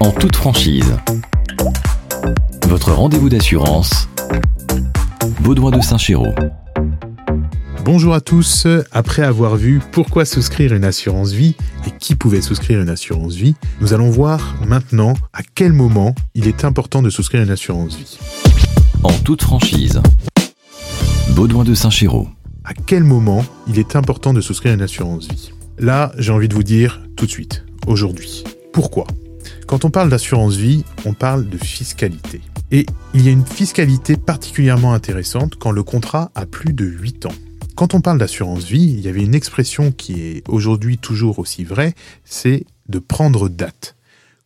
en toute franchise. Votre rendez-vous d'assurance, Baudouin de Saint-Chéraud. Bonjour à tous. Après avoir vu pourquoi souscrire une assurance vie et qui pouvait souscrire une assurance vie, nous allons voir maintenant à quel moment il est important de souscrire une assurance vie. En toute franchise, Baudouin de Saint-Chéraud. À quel moment il est important de souscrire une assurance vie? Là, j'ai envie de vous dire tout de suite, aujourd'hui. Pourquoi? Quand on parle d'assurance vie, on parle de fiscalité. Et il y a une fiscalité particulièrement intéressante quand le contrat a plus de 8 ans. Quand on parle d'assurance vie, il y avait une expression qui est aujourd'hui toujours aussi vraie, c'est de prendre date.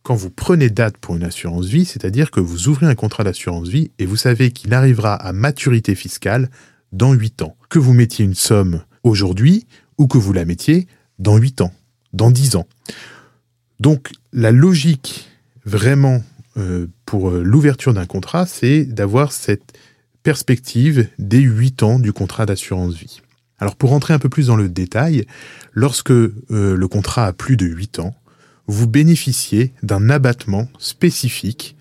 Quand vous prenez date pour une assurance vie, c'est-à-dire que vous ouvrez un contrat d'assurance vie et vous savez qu'il arrivera à maturité fiscale dans 8 ans. Que vous mettiez une somme aujourd'hui ou que vous la mettiez dans 8 ans, dans 10 ans. Donc la logique vraiment euh, pour euh, l'ouverture d'un contrat, c'est d'avoir cette perspective des 8 ans du contrat d'assurance vie. Alors pour rentrer un peu plus dans le détail, lorsque euh, le contrat a plus de 8 ans, vous bénéficiez d'un abattement spécifique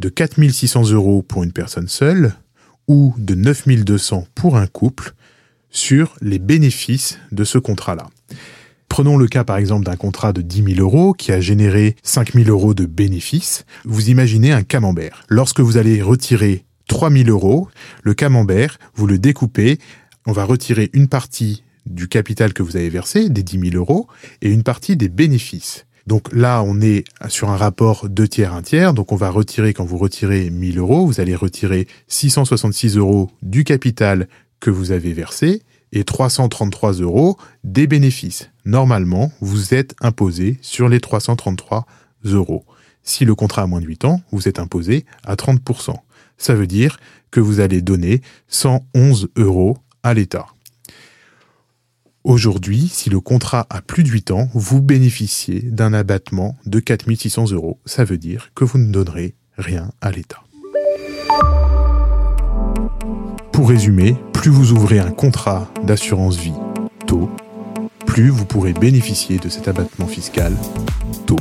de 4600 euros pour une personne seule ou de 9200 pour un couple sur les bénéfices de ce contrat-là. Prenons le cas par exemple d'un contrat de 10 000 euros qui a généré 5 000 euros de bénéfices. Vous imaginez un camembert. Lorsque vous allez retirer 3 000 euros, le camembert, vous le découpez, on va retirer une partie du capital que vous avez versé, des 10 000 euros, et une partie des bénéfices. Donc là, on est sur un rapport 2 tiers, 1 tiers. Donc on va retirer, quand vous retirez 1000 euros, vous allez retirer 666 euros du capital que vous avez versé et 333 euros des bénéfices. Normalement, vous êtes imposé sur les 333 euros. Si le contrat a moins de 8 ans, vous êtes imposé à 30%. Ça veut dire que vous allez donner 111 euros à l'État. Aujourd'hui, si le contrat a plus de 8 ans, vous bénéficiez d'un abattement de 4600 euros. Ça veut dire que vous ne donnerez rien à l'État. Pour résumer, plus vous ouvrez un contrat d'assurance vie tôt, plus vous pourrez bénéficier de cet abattement fiscal tôt.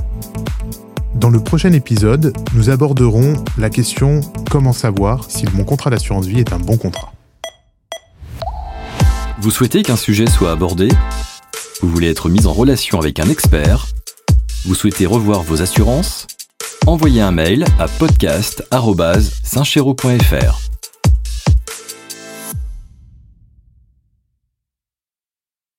Dans le prochain épisode, nous aborderons la question comment savoir si mon contrat d'assurance vie est un bon contrat? Vous souhaitez qu'un sujet soit abordé? Vous voulez être mis en relation avec un expert? Vous souhaitez revoir vos assurances? Envoyez un mail à podcast.saintchéraud.fr.